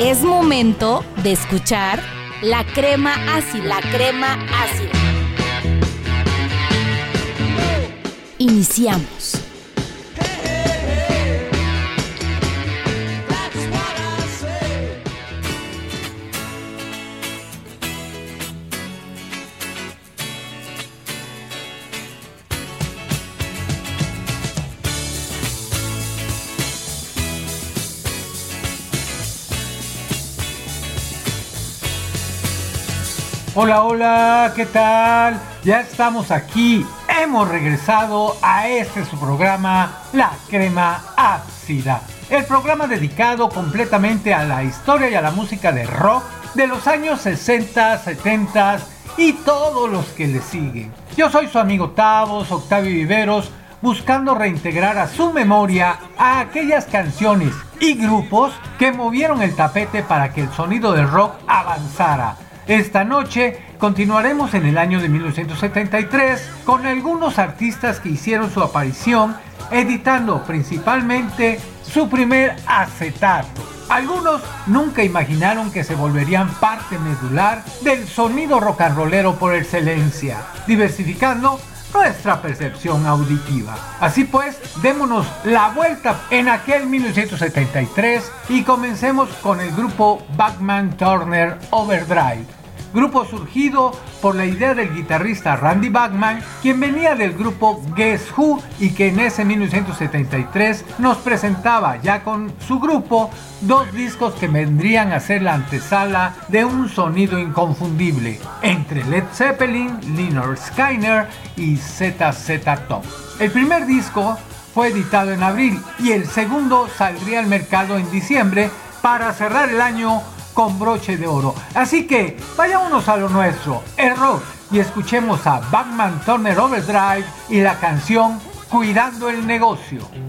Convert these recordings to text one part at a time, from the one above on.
Es momento de escuchar la crema ácida, la crema ácida. Iniciamos. Hola, hola, ¿qué tal? Ya estamos aquí, hemos regresado a este su programa, La Crema Ácida. El programa dedicado completamente a la historia y a la música de rock de los años 60, 70 y todos los que le siguen. Yo soy su amigo Tavos, Octavio Viveros, buscando reintegrar a su memoria a aquellas canciones y grupos que movieron el tapete para que el sonido del rock avanzara esta noche continuaremos en el año de 1973 con algunos artistas que hicieron su aparición editando principalmente su primer acetato. Algunos nunca imaginaron que se volverían parte medular del sonido rock and rollero por excelencia, diversificando nuestra percepción auditiva. Así pues, démonos la vuelta en aquel 1973 y comencemos con el grupo Backman Turner Overdrive grupo surgido por la idea del guitarrista Randy Bachman, quien venía del grupo Guess Who y que en ese 1973 nos presentaba ya con su grupo dos discos que vendrían a ser la antesala de un sonido inconfundible entre Led Zeppelin, Leonard Skyner y ZZ Top. El primer disco fue editado en abril y el segundo saldría al mercado en diciembre para cerrar el año con broche de oro. Así que vayámonos a lo nuestro, el rock, y escuchemos a Batman Turner Overdrive y la canción Cuidando el negocio.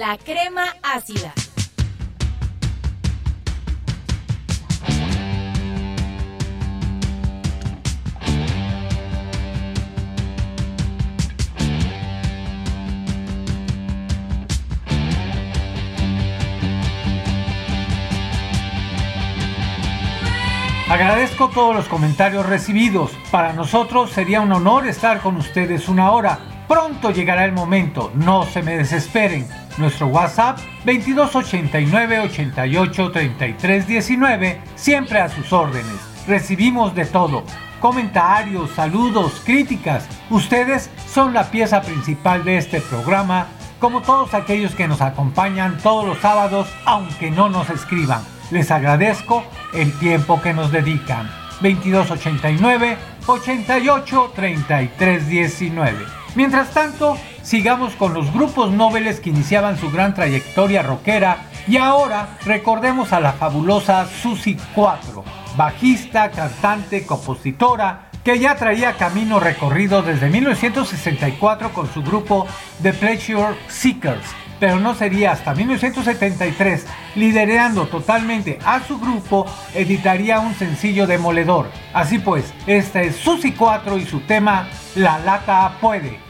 La Crema Ácida. Agradezco todos los comentarios recibidos. Para nosotros sería un honor estar con ustedes una hora. Pronto llegará el momento, no se me desesperen. Nuestro WhatsApp 2289 88 33 19, siempre a sus órdenes. Recibimos de todo. Comentarios, saludos, críticas. Ustedes son la pieza principal de este programa, como todos aquellos que nos acompañan todos los sábados, aunque no nos escriban. Les agradezco el tiempo que nos dedican. 2289 88 33 19. Mientras tanto, sigamos con los grupos nobles que iniciaban su gran trayectoria rockera y ahora recordemos a la fabulosa Susie 4, bajista, cantante, compositora, que ya traía camino recorrido desde 1964 con su grupo The Pleasure Seekers pero no sería hasta 1973, liderando totalmente a su grupo, editaría un sencillo demoledor. Así pues, este es Susi 4 y su tema La lata puede.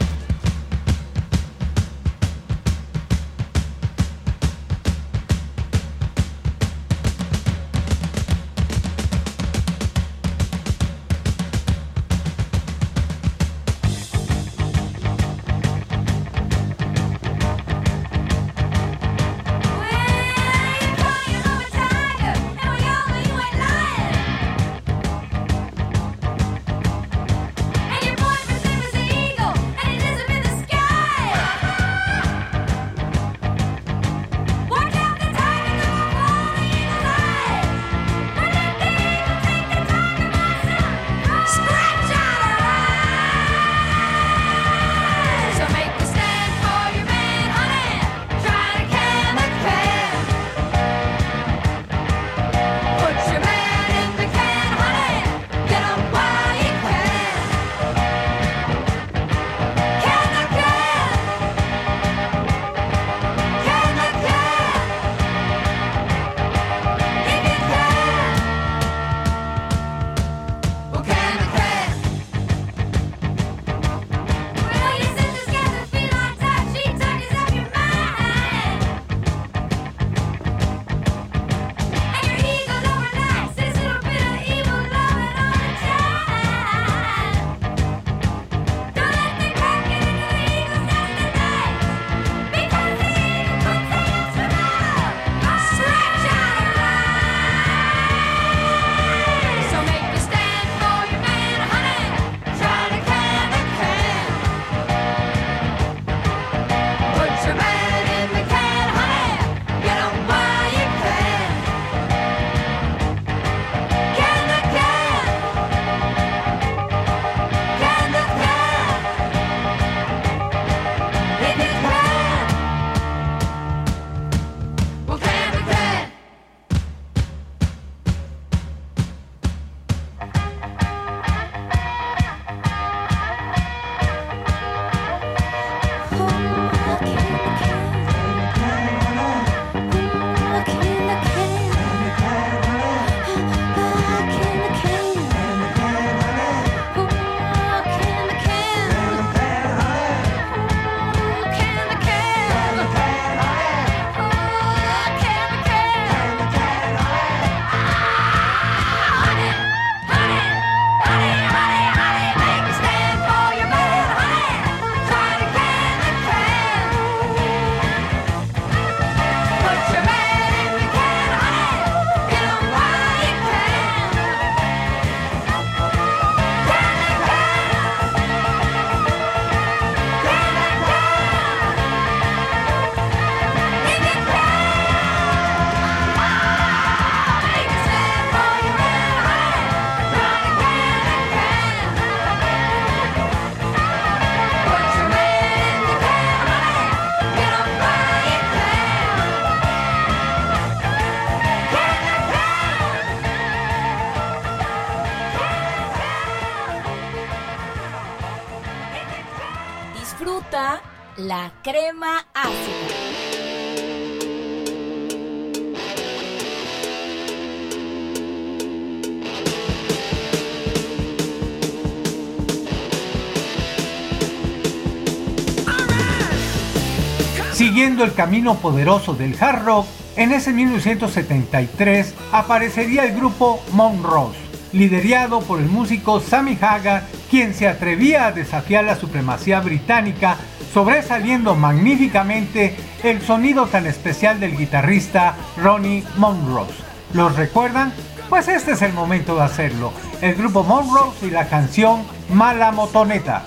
Siguiendo el camino poderoso del hard rock, en ese 1973 aparecería el grupo Monrose, liderado por el músico Sammy Hagar, quien se atrevía a desafiar la supremacía británica, sobresaliendo magníficamente el sonido tan especial del guitarrista Ronnie Monrose. ¿Los recuerdan? Pues este es el momento de hacerlo. El grupo Monrose y la canción Mala Motoneta.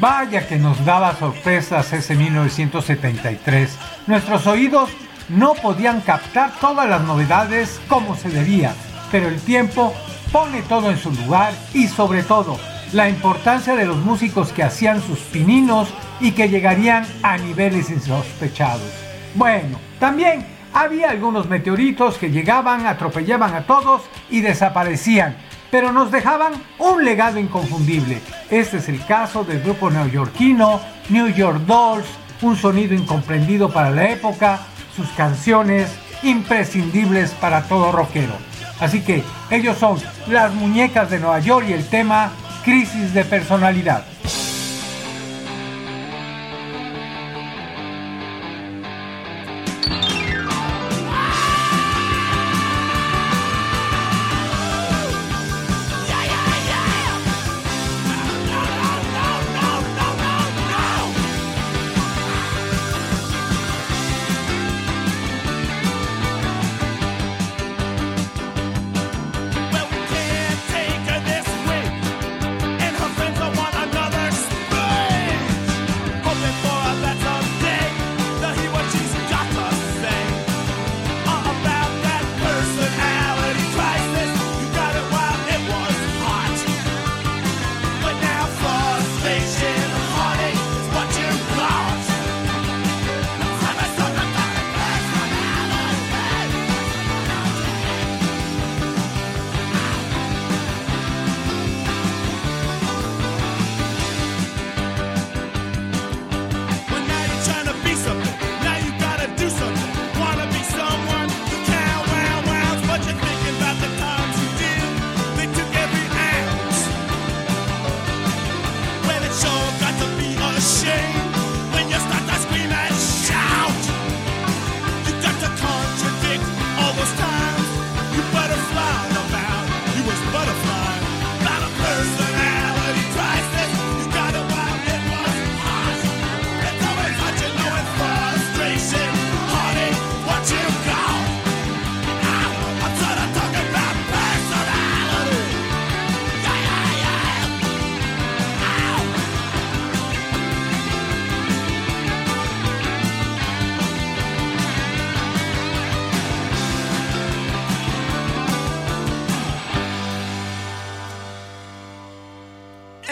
Vaya que nos daba sorpresas ese 1973. Nuestros oídos no podían captar todas las novedades como se debía, pero el tiempo pone todo en su lugar y sobre todo la importancia de los músicos que hacían sus pininos y que llegarían a niveles insospechados. Bueno, también había algunos meteoritos que llegaban, atropellaban a todos y desaparecían, pero nos dejaban un legado inconfundible. Este es el caso del grupo neoyorquino New York Dolls, un sonido incomprendido para la época, sus canciones imprescindibles para todo rockero. Así que ellos son las muñecas de Nueva York y el tema crisis de personalidad.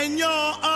in your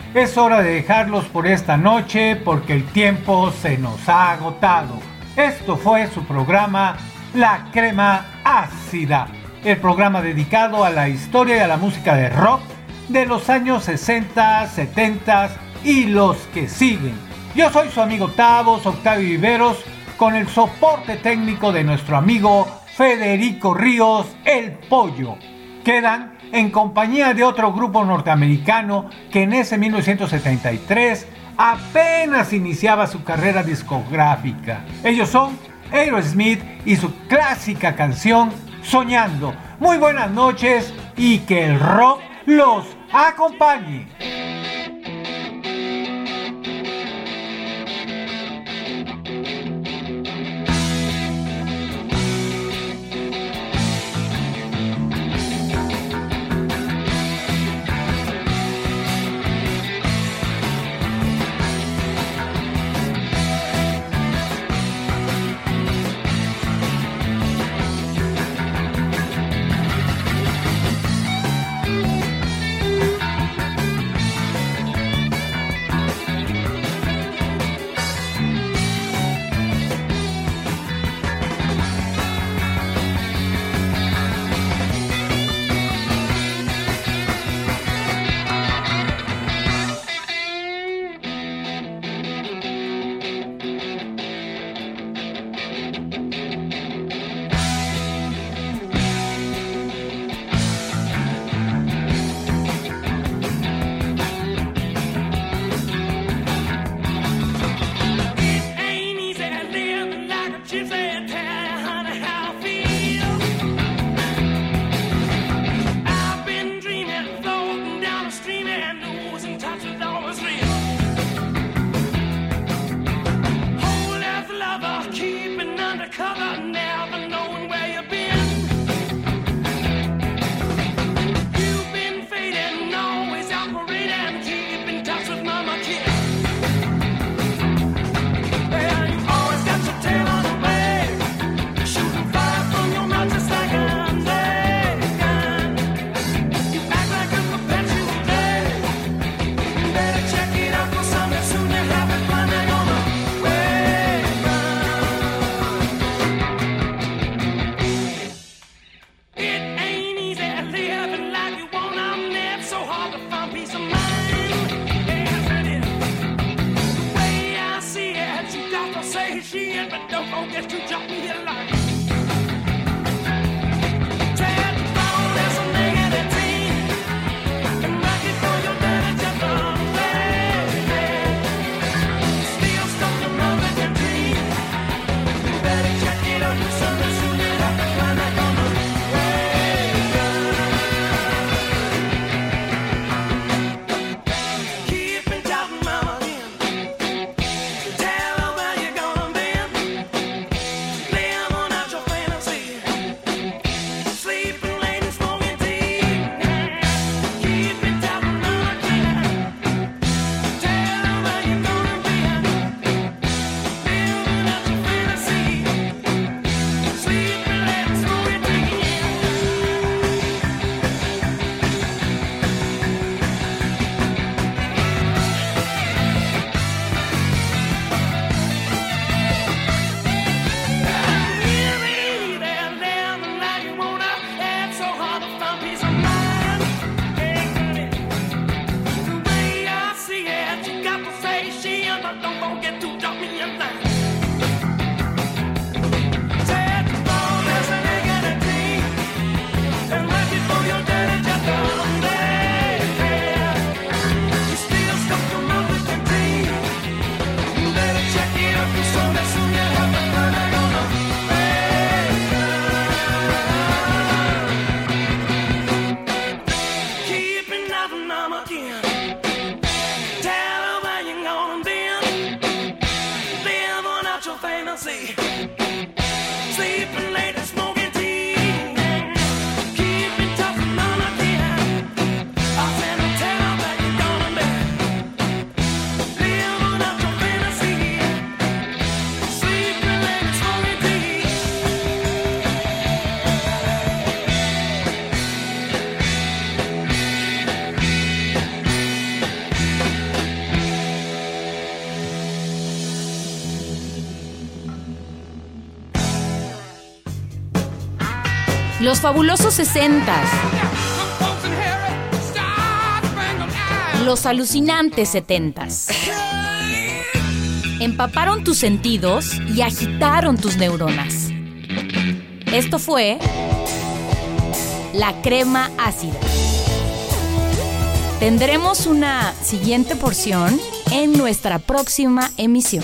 es hora de dejarlos por esta noche porque el tiempo se nos ha agotado. Esto fue su programa La Crema Ácida, el programa dedicado a la historia y a la música de rock de los años 60, 70 y los que siguen. Yo soy su amigo Tavos, Octavio Viveros, con el soporte técnico de nuestro amigo Federico Ríos, el Pollo. Quedan en compañía de otro grupo norteamericano que en ese 1973 apenas iniciaba su carrera discográfica. Ellos son Aerosmith y su clásica canción Soñando. Muy buenas noches y que el rock los acompañe. Fabulosos 60 Los alucinantes 70 Empaparon tus sentidos y agitaron tus neuronas. Esto fue la crema ácida. Tendremos una siguiente porción en nuestra próxima emisión.